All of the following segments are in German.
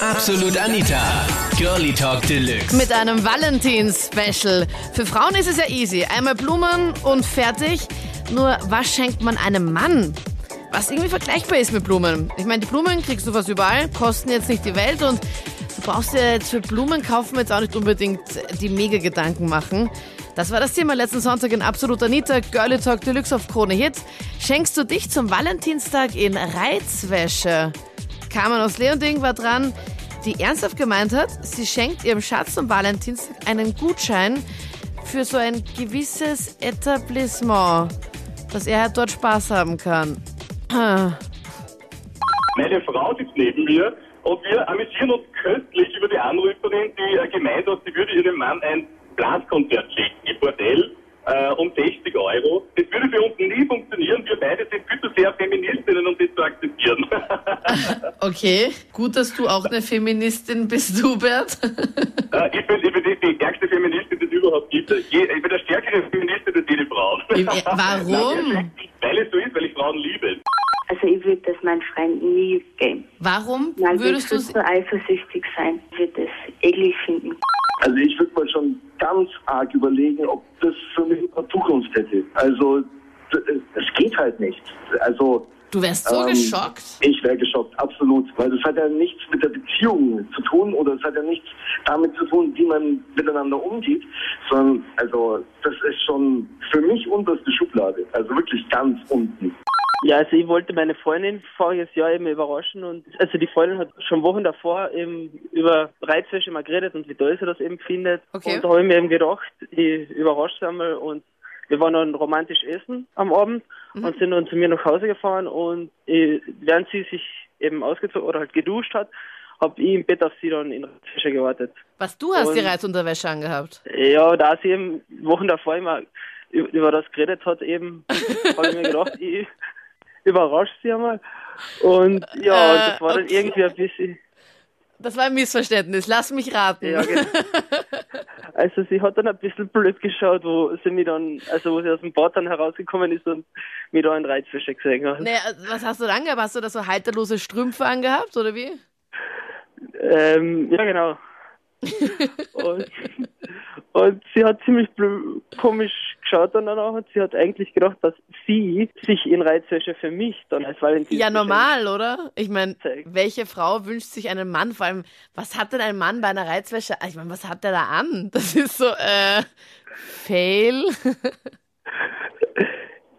Absolut Anita. Girlie Talk Deluxe. Mit einem Valentins-Special. Für Frauen ist es ja easy. Einmal Blumen und fertig. Nur was schenkt man einem Mann? Was irgendwie vergleichbar ist mit Blumen. Ich meine, die Blumen kriegst du fast überall, kosten jetzt nicht die Welt und du brauchst dir jetzt für Blumen kaufen jetzt auch nicht unbedingt die mega Gedanken machen. Das war das Thema letzten Sonntag in Absolut Anita, Girlie Talk Deluxe auf Krone Hit. Schenkst du dich zum Valentinstag in Reizwäsche? Carmen aus Leonding war dran, die ernsthaft gemeint hat, sie schenkt ihrem Schatz am Valentinstag einen Gutschein für so ein gewisses Etablissement, dass er halt dort Spaß haben kann. Meine Frau sitzt neben mir und wir amüsieren uns köstlich über die Anruferin, die äh, gemeint hat, sie würde ihrem Mann ein Blaskonzert schenken im Bordell äh, um 60 Euro. Das würde für uns nie funktionieren. Wir beide sind viel zu sehr Feministinnen, um das zu akzeptieren. Okay, gut, dass du auch eine Feministin bist, Hubert. Äh, ich bin, ich bin die, die stärkste Feministin, die es überhaupt gibt. Je, ich bin der stärkere Feministin als jede Frau. Äh, Warum? Weil es so ist, weil ich Frauen liebe. Also ich würde das meinen Freunden nie geben. Warum Weil würdest du so eifersüchtig sein. Ich würde das eklig finden. Also ich würde mal schon ganz arg überlegen, ob das für mich eine Zukunft hätte. Also es geht halt nicht. Also Du wärst so Ähm, geschockt. ich wäre geschockt, absolut. Weil das hat ja nichts mit der Beziehung zu tun oder es hat ja nichts damit zu tun, wie man miteinander umgeht, sondern also das ist schon für mich unterste Schublade. Also wirklich ganz unten. Ja, also ich wollte meine Freundin voriges Jahr eben überraschen und also die Freundin hat schon Wochen davor eben über Reizwäsche mal geredet und wie toll sie das eben findet. Okay. Und da habe ich mir eben gedacht, ich überrasche sie einmal und wir waren dann romantisch essen am Abend und sind dann zu mir nach Hause gefahren und ich, während sie sich eben ausgezogen oder halt geduscht hat, habe ich im Bett auf sie dann in Reizwäsche gewartet. Was du hast die und- Reizunterwäsche angehabt. Ja, da sie eben Wochen davor immer über das geredet hat, eben, habe ich mir gedacht, ich überrasche sie einmal. Und ja, Äh, das war dann okay. irgendwie ein bisschen. Das war ein Missverständnis. Lass mich raten. Ja, genau. Also sie hat dann ein bisschen blöd geschaut, wo sie mich dann, also wo sie aus dem Bad dann herausgekommen ist und mich da in Reizwäsche gesehen hat. Nee, was hast du da angehabt? Hast du da so halterlose Strümpfe angehabt oder wie? Ähm, ja, genau. und, und sie hat ziemlich komisch geschaut dann danach und sie hat eigentlich gedacht, dass sie sich in Reizwäsche für mich dann als Valentin Ja, normal, oder? Ich meine, welche Frau wünscht sich einen Mann? Vor allem, was hat denn ein Mann bei einer Reizwäsche? Ich meine, was hat der da an? Das ist so, äh, Fail.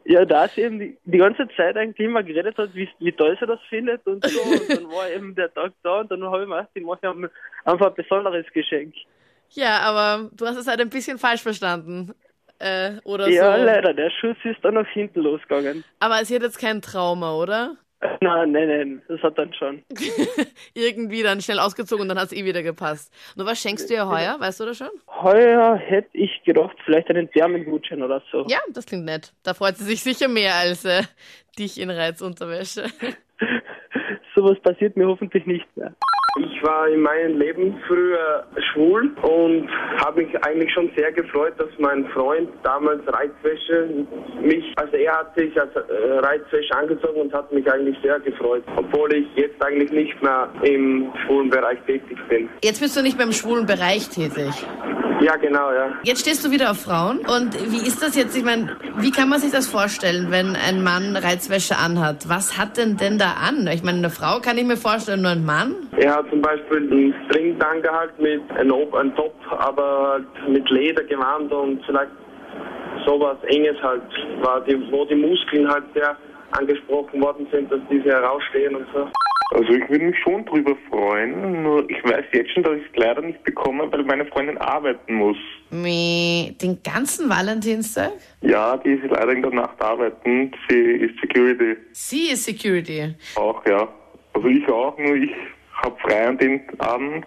Ja, da sie eben die, die ganze Zeit eigentlich immer geredet hat, wie, wie toll sie das findet und so. Und dann war eben der Tag da und dann habe ich mir gedacht, ich mache ihm einfach ein besonderes Geschenk. Ja, aber du hast es halt ein bisschen falsch verstanden. Äh, oder Ja, so. leider, der Schuss ist dann nach hinten losgegangen. Aber sie hat jetzt kein Trauma, oder? Nein, nein, nein, das hat dann schon. Irgendwie dann schnell ausgezogen und dann hat es eh wieder gepasst. Nur was schenkst du ihr heuer? Weißt du das schon? Heuer hätte ich gedacht, vielleicht einen Thermengutschein oder so. Ja, das klingt nett. Da freut sie sich sicher mehr als äh, dich in Reizunterwäsche. Sowas passiert mir hoffentlich nicht mehr. Ich war in meinem Leben früher schwul und habe mich eigentlich schon sehr gefreut, dass mein Freund damals Reizwäsche mich, also er hat sich als äh, Reizwäsche angezogen und hat mich eigentlich sehr gefreut, obwohl ich jetzt eigentlich nicht mehr im schwulen Bereich tätig bin. Jetzt bist du nicht beim schwulen Bereich tätig. Ja, genau, ja. Jetzt stehst du wieder auf Frauen. Und wie ist das jetzt? Ich meine, wie kann man sich das vorstellen, wenn ein Mann Reizwäsche anhat? Was hat denn denn da an? Ich meine, eine Frau kann ich mir vorstellen, nur ein Mann? Er hat zum Beispiel einen String angehalten mit einem, einem Top, aber halt mit Ledergewand und vielleicht sowas Enges halt war, die, wo die Muskeln halt sehr angesprochen worden sind, dass diese herausstehen und so. Also ich würde mich schon drüber freuen, nur ich weiß jetzt schon, dass ich es leider nicht bekomme, weil meine Freundin arbeiten muss. Meh, Den ganzen Valentinstag? Ja, die ist leider in der Nacht arbeiten. Sie ist Security Sie ist Security. auch, ja. Also ich auch, nur ich habe frei an den Abend.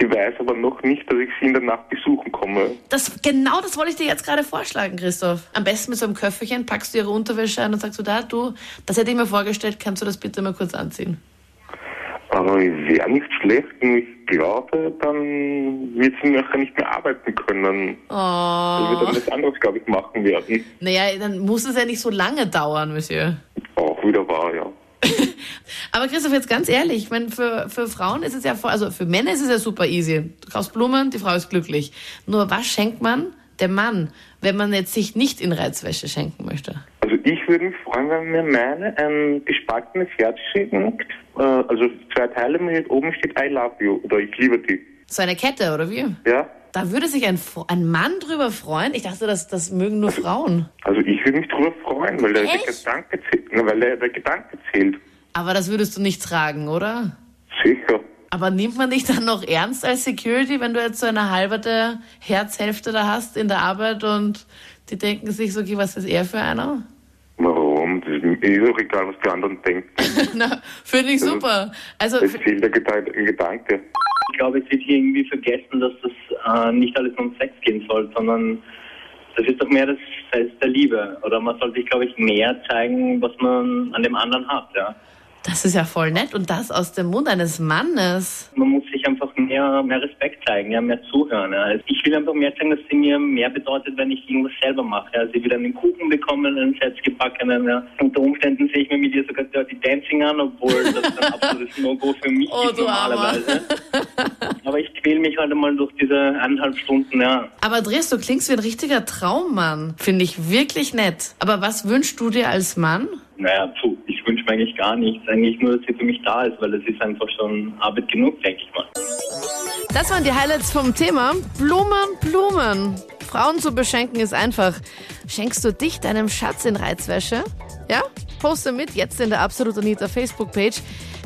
Sie weiß aber noch nicht, dass ich sie in der Nacht besuchen komme. Das, genau das wollte ich dir jetzt gerade vorschlagen, Christoph. Am besten mit so einem Köfferchen packst du ihre Unterwäsche ein und sagst du, da, du, das hätte ich mir vorgestellt, kannst du das bitte mal kurz anziehen? Aber wäre nicht schlecht, nur ich glaube, dann wird sie nachher nicht mehr arbeiten können. Oh. Weil wir dann was anderes, glaube ich, machen werden. Naja, dann muss es ja nicht so lange dauern, Monsieur. Auch wieder wahr, ja. Aber Christoph, jetzt ganz ehrlich, ich meine, für, für Frauen ist es ja, also für Männer ist es ja super easy. Du kaufst Blumen, die Frau ist glücklich. Nur was schenkt man dem Mann, wenn man jetzt sich nicht in Reizwäsche schenken möchte? Also ich würde mich freuen, wenn mir meine ein gespaltenes Herz schenkt. Äh, also zwei Teile mit oben steht I love you oder ich liebe dich. So eine Kette, oder wie? Ja? Da würde sich ein, ein Mann drüber freuen. Ich dachte, das, das mögen nur Frauen. Also ich würde mich drüber freuen, weil der, der? Gedanke zählt. Na, weil der, der Gedanke zählt. Aber das würdest du nicht tragen, oder? Sicher. Aber nimmt man dich dann noch ernst als Security, wenn du jetzt so eine halberte Herzhälfte da hast in der Arbeit und die denken sich so, okay, was ist er für einer? Warum? Das ist mir eh doch egal, was die anderen denken. Na, finde ich super. Also, Es fehlt der Gedanke. Gedanke. Ich glaube, es wird hier irgendwie vergessen, dass das äh, nicht alles um Sex gehen soll, sondern das ist doch mehr das Fest der Liebe. Oder man sollte sich, glaube ich, mehr zeigen, was man an dem anderen hat. Ja. Das ist ja voll nett und das aus dem Mund eines Mannes. Man muss sich einfach mehr, mehr Respekt zeigen, ja, mehr zuhören. Ja. Also Ich will einfach mehr zeigen, dass sie mir mehr bedeutet, wenn ich irgendwas selber mache. Ja. Sie will einen Kuchen bekommen, einen selbstgebackenen. Ja. Unter Umständen sehe ich mir mit ihr sogar Dirty Dancing an, obwohl das ein absolutes No-Go für mich Oh, ist normalerweise. Aber ich quäle mich halt einmal durch diese eineinhalb Stunden, ja. Aber Dres, du klingst wie ein richtiger Traummann. Finde ich wirklich nett. Aber was wünschst du dir als Mann? Naja, puh, eigentlich gar nichts. Eigentlich nur, dass sie für mich da ist, weil es ist einfach schon Arbeit genug, denke ich mal. Das waren die Highlights vom Thema. Blumen, Blumen. Frauen zu beschenken ist einfach. Schenkst du dich deinem Schatz in Reizwäsche? Ja? Poste mit jetzt in der Absolut Anita Facebook-Page.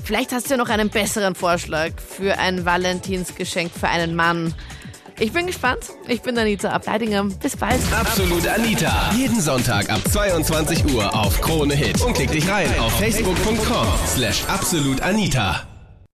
Vielleicht hast du ja noch einen besseren Vorschlag für ein Valentinsgeschenk für einen Mann. Ich bin gespannt. Ich bin Anita Ableidinger. Bis bald. Absolut Anita. Jeden Sonntag ab 22 Uhr auf Krone Hit. Und klick dich rein auf facebook.com slash absolutanita.